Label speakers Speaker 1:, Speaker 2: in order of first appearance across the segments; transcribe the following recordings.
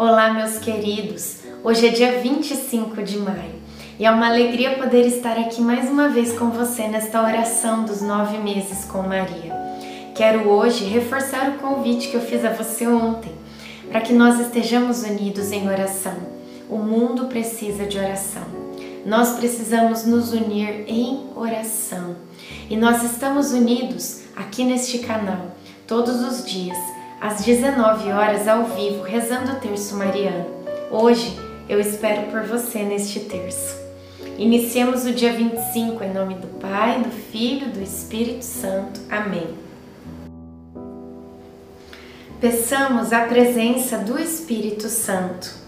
Speaker 1: Olá, meus queridos! Hoje é dia 25 de maio e é uma alegria poder estar aqui mais uma vez com você nesta oração dos nove meses com Maria. Quero hoje reforçar o convite que eu fiz a você ontem para que nós estejamos unidos em oração. O mundo precisa de oração. Nós precisamos nos unir em oração e nós estamos unidos aqui neste canal todos os dias às 19 horas ao vivo, rezando o terço mariano. Hoje eu espero por você neste terço. Iniciemos o dia 25 em nome do Pai, do Filho, do Espírito Santo. Amém. Peçamos a presença do Espírito Santo.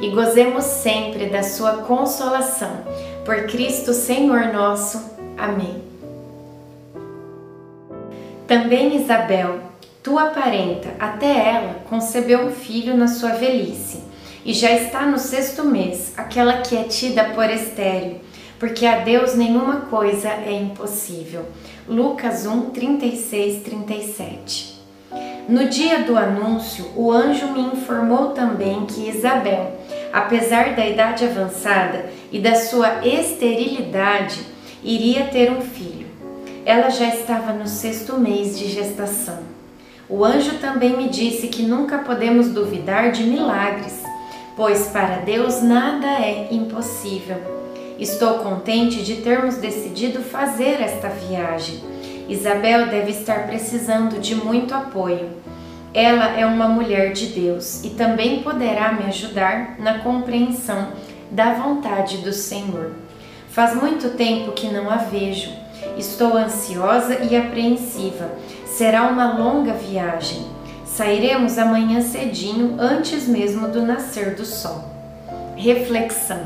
Speaker 1: e gozemos sempre da sua consolação. Por Cristo Senhor nosso. Amém. Também Isabel, tua parenta, até ela concebeu um filho na sua velhice, e já está no sexto mês, aquela que é tida por estéreo, porque a Deus nenhuma coisa é impossível. Lucas 1, 36, 37. No dia do anúncio, o anjo me informou também que Isabel, apesar da idade avançada e da sua esterilidade, iria ter um filho ela já estava no sexto mês de gestação. O anjo também me disse que nunca podemos duvidar de milagres, pois para Deus nada é impossível. Estou contente de termos decidido fazer esta viagem. Isabel deve estar precisando de muito apoio. Ela é uma mulher de Deus e também poderá me ajudar na compreensão da vontade do Senhor. Faz muito tempo que não a vejo Estou ansiosa e apreensiva. Será uma longa viagem. Sairemos amanhã cedinho, antes mesmo do nascer do sol. Reflexão.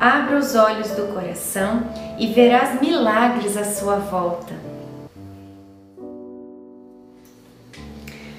Speaker 1: Abra os olhos do coração e verás milagres à sua volta.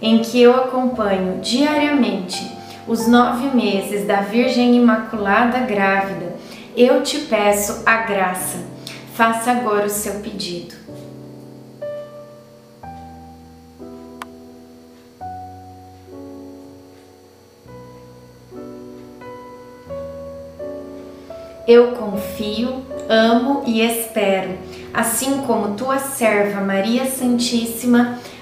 Speaker 1: em que eu acompanho diariamente os nove meses da Virgem Imaculada grávida, eu te peço a graça. Faça agora o seu pedido. Eu confio, amo e espero, assim como tua serva Maria Santíssima,